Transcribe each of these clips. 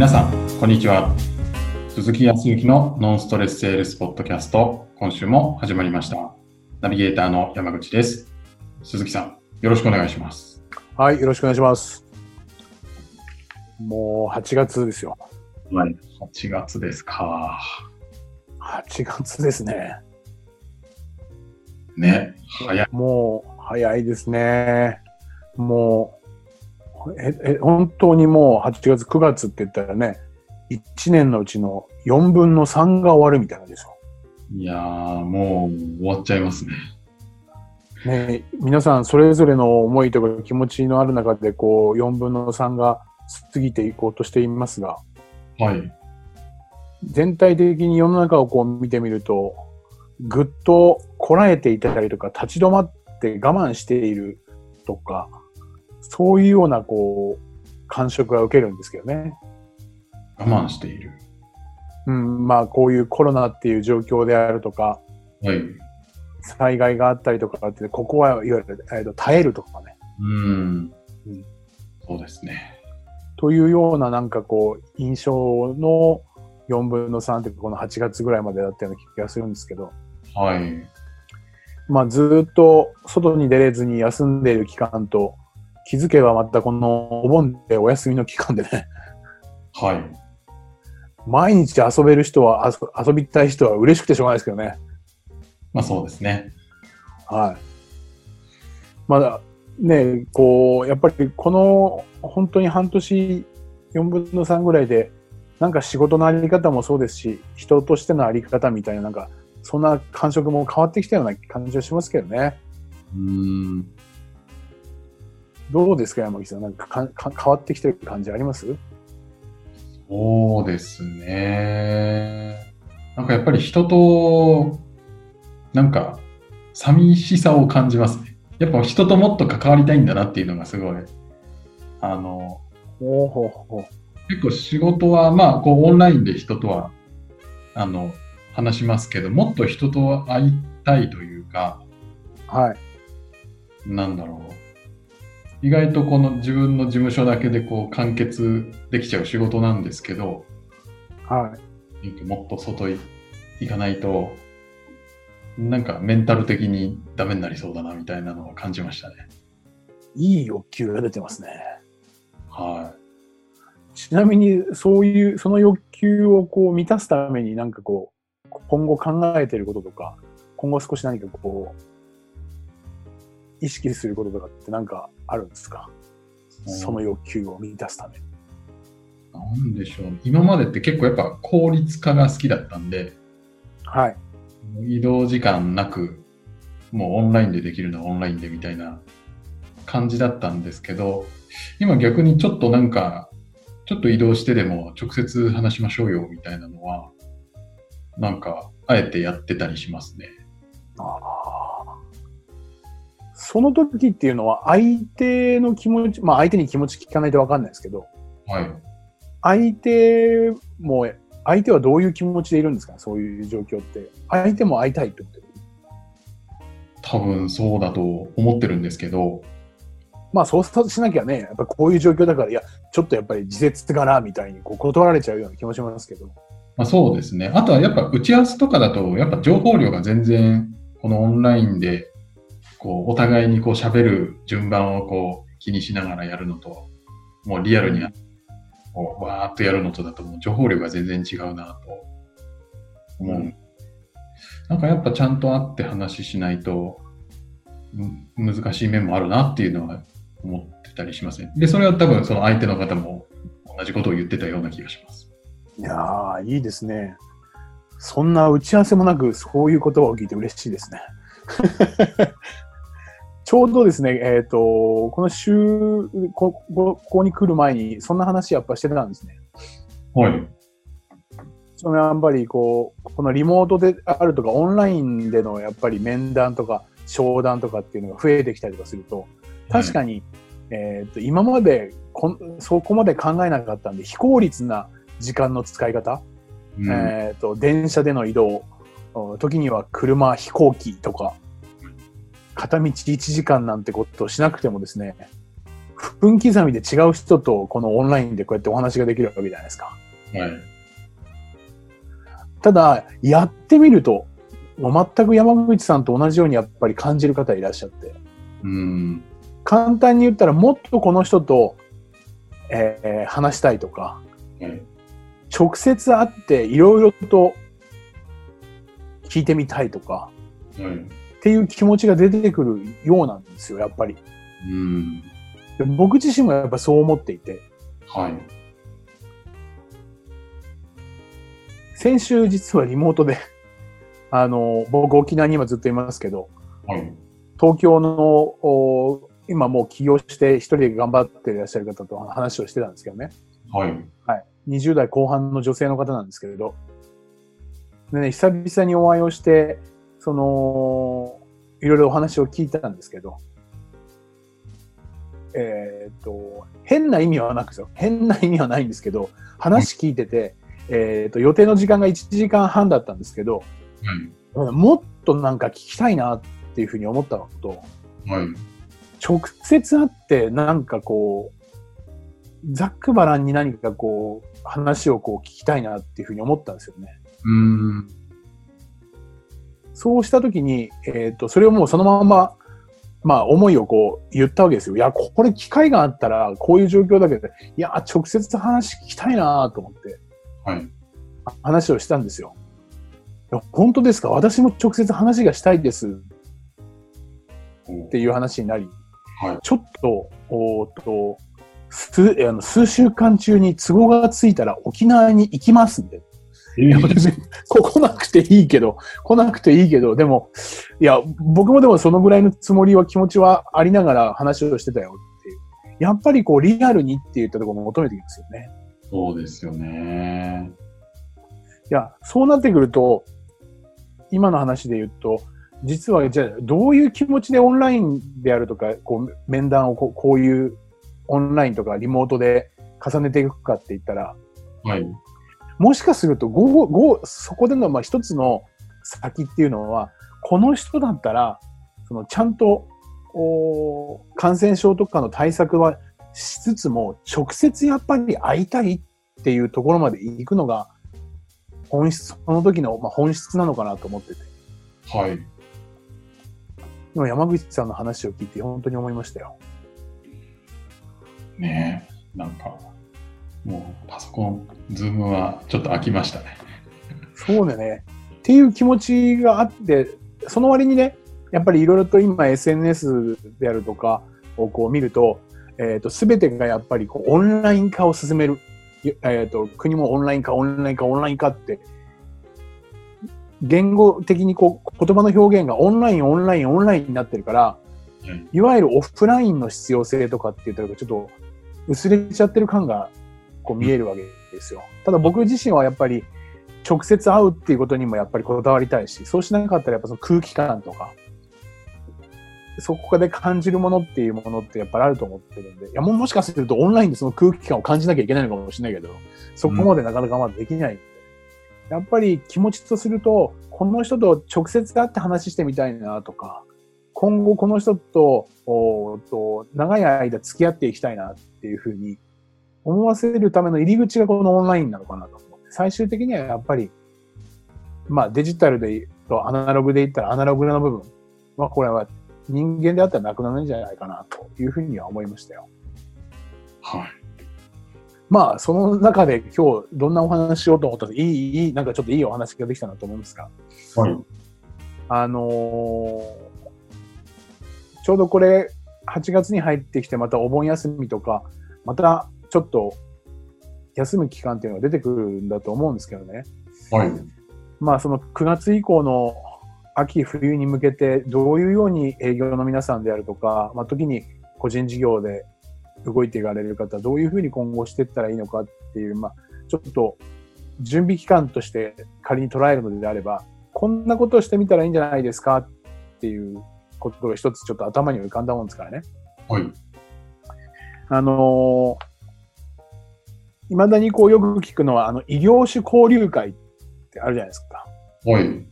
皆さん、こんにちは。鈴木康之のノンストレスセールスポッドキャスト、今週も始まりました。ナビゲーターの山口です。鈴木さん、よろしくお願いします。はい、よろしくお願いします。もう8月ですよ。はい。8月ですか。8月ですね。ね、早い。もう早いですね。もう、え、え、本当にもう8月、9月って言ったらね、1年のうちの4分の3が終わるみたいなんですよ。いやー、もう終わっちゃいますね。ね、皆さんそれぞれの思いとか気持ちのある中でこう4分の3が過ぎていこうとしていますが、はい。全体的に世の中をこう見てみると、ぐっとこらえていたりとか、立ち止まって我慢しているとか、そういうようなこう、感触が受けるんですけどね。我慢している。うん、まあこういうコロナっていう状況であるとか、はい。災害があったりとかって、ここはいわゆる、えーと耐えるとかね。うんうん。そうですね。というようななんかこう、印象の4分の3っていうかこの8月ぐらいまでだったような気がするんですけど、はい。まあ、ずっと外に出れずに休んでいる期間と、気づけばまたこのお盆でお休みの期間でね、はい。毎日遊べる人は、遊遊びたい人は嬉しくてしょうがないですけどね。まあそうですね。はい。まだ、ね、こう、やっぱりこの本当に半年4分の3ぐらいで、なんか仕事のあり方もそうですし、人としてのあり方みたいな、なんか、そんな感触も変わってきたような感じはしますけどね。うん。どうですか、山口さん？なんかかか変わってきてる感じあります？そうですね。なんかやっぱり人と、なんか、寂しさを感じますね。やっぱ人ともっと関わりたいんだなっていうのがすごい、あの、ほうほうほう。結構仕事は、まあ、こう、オンラインで人とは、あの、話しますけど、もっと人と会いたいというか、はい。なんだろう。意外とこの自分の事務所だけでこう完結できちゃう仕事なんですけど、はい。もっと外い行かないと、なんかメンタル的にダメになりそうだなみたいなのを感じましたね。いい欲求が出てますね。はちなみに、そういう、その欲求をこう満たすためになんかこう、今後考えていることとか、今後少し何かこう、意識することとかってなんかあるんですか？い。その欲求を満たすために。なんでしょう。今までって結構やっぱ効率化が好きだったんで、はい。移動時間なく、もうオンラインでできるのはオンラインでみたいな感じだったんですけど、今逆にちょっとなんか、ちょっと移動してでも直接話しましょうよみたいなのは、なんか、あえてやってたりしますね。ああ。その時っていうのは相手の気持ち、まあ相手に気持ち聞かないとわかんないですけど、はい。相手も、相手はどういう気持ちでいるんですか？そういう状況って。相手も会いたいってこと？多分そうだと思ってるんですけど、まあそうしなきゃね、やっぱこういう状況だから、いや、ちょっとやっぱり自節がな、みたいにこう断られちゃうような気もしますけど。まあ、そうですね。あとはやっぱ打ち合わせとかだと、やっぱ情報量が全然、このオンラインで、こう、お互いにこう喋る順番をこう気にしながらやるのと、もうリアルにこうわーっとやるのとだともう情報量が全然違うなと思う。なんかやっぱちゃんと会って話しないと、ん難しい面もあるなっていうのは思ってたりしますね。で、それは多分その相手の方も同じことを言ってたような気がします。いやー、いいですね。そんな打ち合わせもなく、そういう言葉を聞いて嬉しいですね。ちょうどですね、えっ、と、この週こ、こここに来る前に、そんな話やっぱしてたんですね。はい。そのやっぱりこう、このリモートであるとか、オンラインでのやっぱり面談とか、商談とかっていうのが増えてきたりとかすると、確かに、えっ、と、今までこんそこまで考えなかったんで、非効率な時間の使い方、うんえっ、と、電車での移動、お時には車、飛行機とか、片道1時間なんてことをしなくてもですね、分刻みで違う人とこのオンラインでこうやってお話ができるわけじゃないですか。はい。ただ、やってみると、もう全く山口さんと同じようにやっぱり感じる方いらっしゃって、うん。簡単に言ったらもっとこの人と、えー話したいとか、はい。直接会っていろいろと聞いてみたいとか、はい。っていう気持ちが出てくるようなんですよ、やっぱり。うん。で僕自身もやっぱそう思っていて、はい。先週実はリモートで、あの、僕沖縄に今ずっといますけど、はい。東京の、お今もう起業して一人で頑張っていらっしゃる方と話をしてたんですけどね。はい。はい。20代後半の女性の方なんですけれど、でね、久々にお会いをして、その、いろいろお話を聞いたんですけど、えっ、と、変な意味はなくですよ。変な意味はないんですけど、話聞いてて、えっ、と、予定の時間が1時間半だったんですけど、はい。もっとなんか聞きたいなっていうふうに思ったのと、はい。直接会ってなんかこう、ざっくばらんに何かこう、話をこう聞きたいなっていうふうに思ったんですよね。うん。そうしたときに、えっ、と、それをもうそのまま、まあ思いをこう言ったわけですよ。いや、これ機会があったらこういう状況だけど、いや、直接話聞きたいなと思ってはい。話をしたんですよ。いや本当ですか？私も直接話がしたいですっていう話になり、はい。ちょっと、おーっと、数あの数週間中に都合がついたら沖縄に行きますんで。えいや別にこ来なくていいけど、来なくていいけど、でも、いや、僕もでもそのぐらいのつもりは気持ちはありながら話をしてたよっていう。やっぱりこうリアルにって言ったところも求めてきますよね。そうですよね。いや、そうなってくると、今の話で言うと、実はじゃあどういう気持ちでオンラインであるとか、こう面談をこうこういうオンラインとかリモートで重ねていくかって言ったら、はい。もしかすると、ごごそこでのまあ一つの先っていうのは、この人だったら、そのちゃんとお感染症とかの対策はしつつも、直接やっぱり会いたいっていうところまで行くのが、本質、その時のまあ本質なのかなと思ってて。はい。今山口さんの話を聞いて本当に思いましたよ。ねえ。なんか、もうパソコン、ズームはちょっと飽きましたね。そうだね。っていう気持ちがあって、その割にね、やっぱりいろいろと今 SNS であるとかをこう見ると、えっ、と、すべてがやっぱりこうオンライン化を進める。えっ、と、国もオンライン化、オンライン化、オンライン化って、言語的にこう言葉の表現がオンライン、オンライン、オンラインになってるから、はいいわゆるオフラインの必要性とかって言ったらちょっと薄れちゃってる感がこう見えるわけですよ。ただ僕自身はやっぱり直接会うっていうことにもやっぱりこだわりたいし、そうしなかったらやっぱその空気感とか、そこで感じるものっていうものってやっぱりあると思ってるんで、いやももしかするとオンラインでその空気感を感じなきゃいけないのかもしれないけど、そこまでなかなかまだできないんで、やっぱり気持ちとすると、この人と直接会って話してみたいなとか、今後この人と、おと長い間付き合っていきたいなっていうふうに思わせるための入り口がこのオンラインなのかなと思って、最終的にはやっぱり、まあデジタルでとアナログで言ったらアナログな部分はこれは人間であったらなくなるんじゃないかなというふうには思いましたよ。はい。まあその中で今日どんなお話しようと思ったらいい、いい、なんかちょっといいお話ができたなと思いますが、はい。あのーちょうどこれ、8月に入ってきて、またお盆休みとか、またちょっと休む期間っていうのが出てくるんだと思うんですけどね。はい。まあその9月以降の秋冬に向けてどういうように営業の皆さんであるとか、まあ時に個人事業で動いていかれる方、どういうふうに今後していったらいいのかっていう、まあちょっと準備期間として仮に捉えるのであれば、こんなことをしてみたらいいんじゃないですかっていうことが一つちょっと頭に浮かんだもんですからね。はい。あのいまだにこうよく聞くのは、あの、異業種交流会ってあるじゃないですか。はい。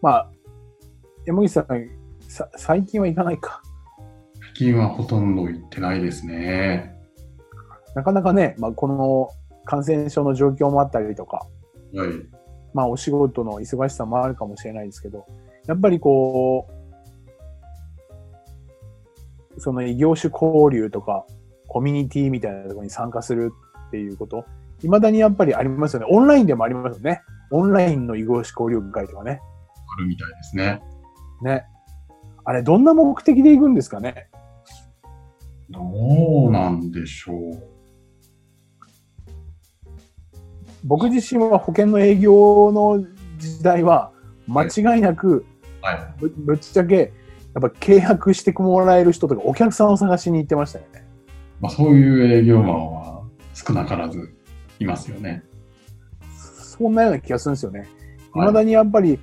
まあ、山口さん、さ最近は行かないか。近はほとんど行ってないですね。なかなかね、まあ、この感染症の状況もあったりとか、はい。まあ、お仕事の忙しさもあるかもしれないですけど、やっぱりこう、その異業種交流とか、コミュニティみたいなところに参加するっていうこと、未だにやっぱりありますよね。オンラインでもありますよね。オンラインの異業種交流会とかね。あるみたいですね。ね。あれ、どんな目的で行くんですかね？どうなんでしょう。僕自身は保険の営業の時代は、間違いなく、はい。ぶぶっちゃけ、やっぱ契約してもらえる人とか、お客さんを探しに行ってましたよね。まあ、そういう営業マンは少なからずいますよね。そんなような気がするんですよね。はい未だにやっぱり、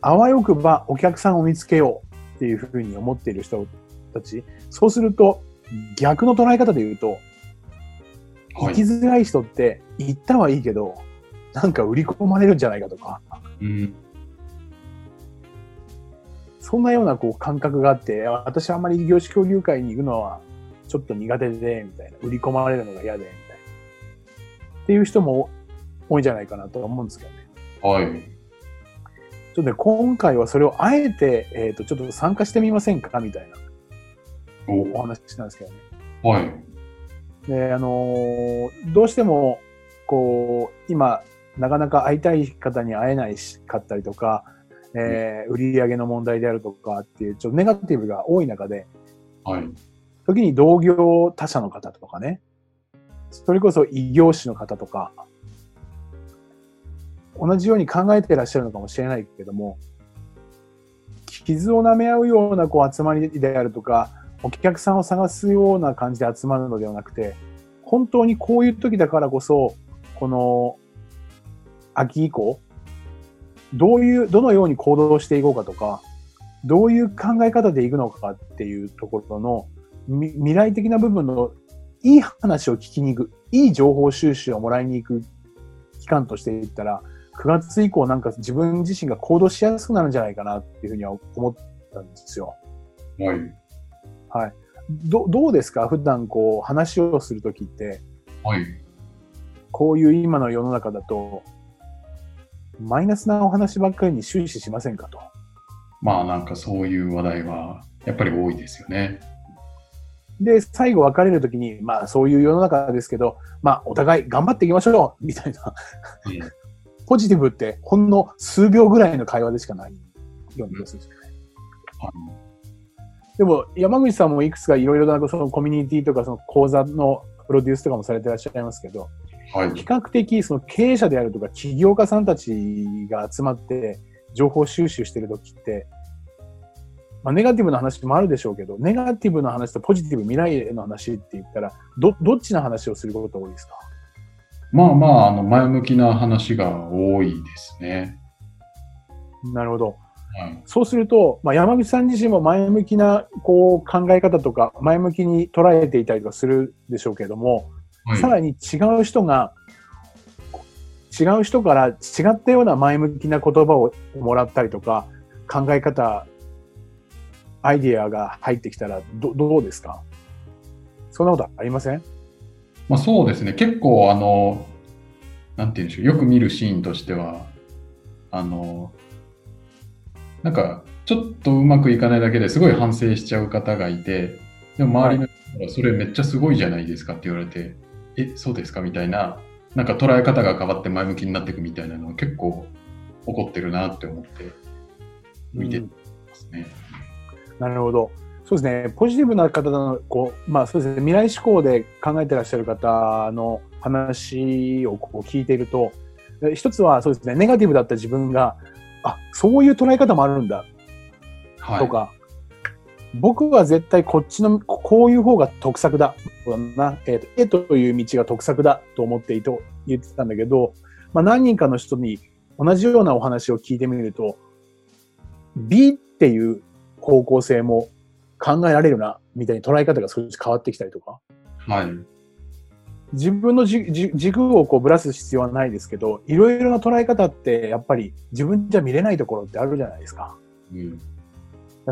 あわよくばお客さんを見つけようっていうふうに思っている人たち。そうすると、逆の捉え方で言うと、はい行き。づらい人って行ったはいいけど、なんか売り込まれるんじゃないかとか、うん。そんなようなこう感覚があって、私はあんまり異業種交流会に行くのはちょっと苦手で、みたいな。売り込まれるのが嫌で、みたいな。っていう人も多いんじゃないかなとは思うんですけどね。はい。ちょっとね、今回はそれをあえて、えっ、と、ちょっと参加してみませんか？みたいなおお話なんですけどね。はい。で、あのーどうしても、こう、今、なかなか会いたい方に会えないしかったりとか、えー売り上げの問題であるとかっていう、ちょっとネガティブが多い中で、はい。時に同業他社の方とかね、それこそ異業種の方とか、同じように考えていらっしゃるのかもしれないけども、傷を舐め合うようなこう集まりであるとか、お客さんを探すような感じで集まるのではなくて、本当にこういう時だからこそ、この秋以降、どういう、どのように行動していこうかとか、どういう考え方でいくのかっていうところの未来的な部分のいい話を聞きに行く、いい情報収集をもらいに行く期間としていったら、9月以降なんか自分自身が行動しやすくなるんじゃないかなっていうふうには思ったんですよ。はい。はい。どどうですか？普段こう話をするときって、はい。こういう今の世の中だと、マイナスなお話ばっかりに終始しませんかと。まあなんかそういう話題はやっぱり多いですよね。で、最後別れるときに、まあそういう世の中ですけど、まあお互い頑張っていきましょうみたいな。うんポジティブってほんの数秒ぐらいの会話でしかないような気がするんですよね。でも山口さんもいくつかいろいろなそのコミュニティとかその講座のプロデュースとかもされてらっしゃいますけど、はい。比較的その経営者であるとか起業家さんたちが集まって情報収集してるときって、まあ、ネガティブな話もあるでしょうけど、ネガティブな話とポジティブ未来への話って言ったら、ど、どっちの話をすることが多いですか？まあまあ、あの、前向きな話が多いですね。なるほど。はい。そうすると、まあ、山口さん自身も前向きなこう考え方とか、前向きに捉えていたりとかするでしょうけれども、はい、さらに違う人が、違う人から違ったような前向きな言葉をもらったりとか、考え方、アイディアが入ってきたらど、どうですか？そんなことありません？まあそうですね。結構あの、なんて言うんでしょう。よく見るシーンとしては、あの、なんか、ちょっとうまくいかないだけですごい反省しちゃう方がいて、でも周りの人がそれめっちゃすごいじゃないですかって言われて、え、そうですか？みたいな、なんか捉え方が変わって前向きになっていくみたいなのは結構起こってるなって思って見てますね。なるほど。そうですね。ポジティブな方の、こう、まあそうですね。未来志向で考えてらっしゃる方の話をこう聞いていると、で一つはそうですね。ネガティブだった自分が、あ、そういう捉え方もあるんだはい。とか、僕は絶対こっちの、ここういう方が得策だ。な。えっ、と、A という道が得策だと思っていと言ってたんだけど、まあ何人かの人に同じようなお話を聞いてみると、B っていう方向性も考えられるな、みたいに捉え方が少し変わってきたりとか、はい。自分のじじ軸をこうぶらす必要はないですけど、いろいろな捉え方ってやっぱり自分じゃ見れないところってあるじゃないですか。うん。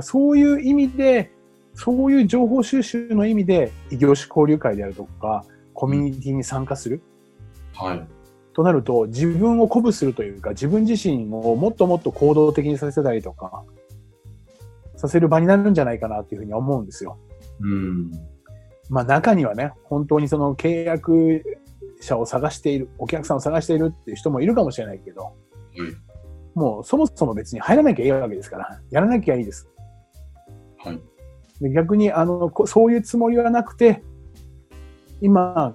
そういう意味で、そういう情報収集の意味で、異業種交流会であるとか、コミュニティに参加する。はい。となると、自分を鼓舞するというか、自分自身をもっともっと行動的にさせたりとか、させる場になるんじゃないかなっていうふうに思うんですよ。うん。まあ中にはね、本当にその契約者を探している、お客さんを探しているっていう人もいるかもしれないけど、はい。もうそもそも別に入らなきゃいいわけですから、やらなきゃいいです。はい。で逆にあのこそういうつもりはなくて、今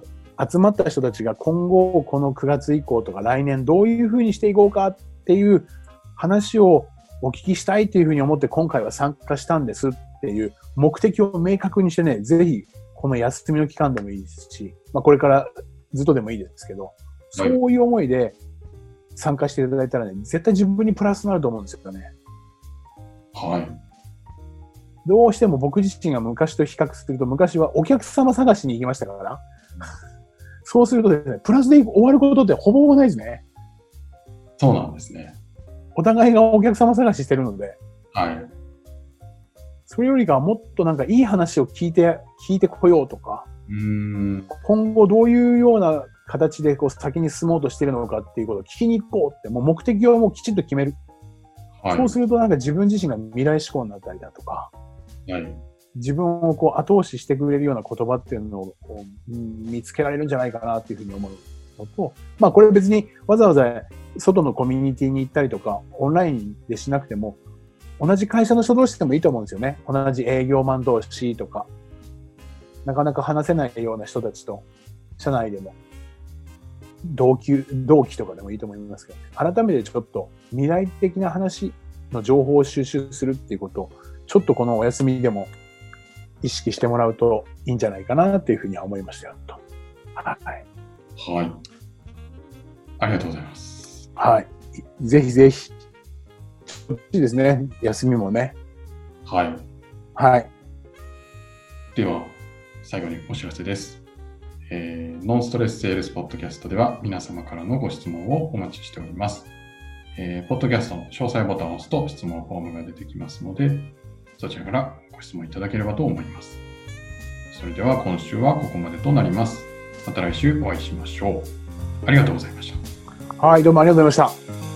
集まった人たちが今後この9月以降とか来年どういうふうにしていこうかっていう話をお聞きしたいというふうに思って今回は参加したんですっていう目的を明確にしてね、ぜひこの休みの期間でもいいですし、まあこれからずっとでもいいですけど、そういう思いで参加していただいたらね、絶対自分にプラスになると思うんですよね。はい。どうしても僕自身が昔と比較すると、昔はお客様探しに行きましたから、そうするとですね、プラスで終わることってほぼほぼないですね。そうなんですね。お互いがお客様探ししてるので、はい。それよりかはもっとなんかいい話を聞いて、聞いてこようとか、うーん。今後どういうような形でこう先に進もうとしてるのかっていうことを聞きに行こうって、もう目的をもうきちんと決める。はい。そうするとなんか自分自身が未来志向になったりだとか、はい。自分をこう後押ししてくれるような言葉っていうのを見つけられるんじゃないかなっていうふうに思うのと、まあこれ別にわざわざ外のコミュニティに行ったりとか、オンラインでしなくても、同じ会社の人同士でもいいと思うんですよね。同じ営業マン同士とか、なかなか話せないような人たちと、社内でも、同級、同期とかでもいいと思いますけど、改めてちょっと未来的な話の情報を収集するっていうことを、ちょっとこのお休みでも意識してもらうといいんじゃないかなっていうふうには思いましたよと。はい。はい。ありがとうございます。はい。ぜひぜひ。こっちですね。休みもね。はい。はい。では、最後にお知らせです。えーノンストレスセールスポッドキャストでは皆様からのご質問をお待ちしております。えーポッドキャストの詳細ボタンを押すと質問フォームが出てきますので、そちらからご質問いただければと思います。それでは今週はここまでとなります。また来週お会いしましょう。ありがとうございました。はい、どうもありがとうございました。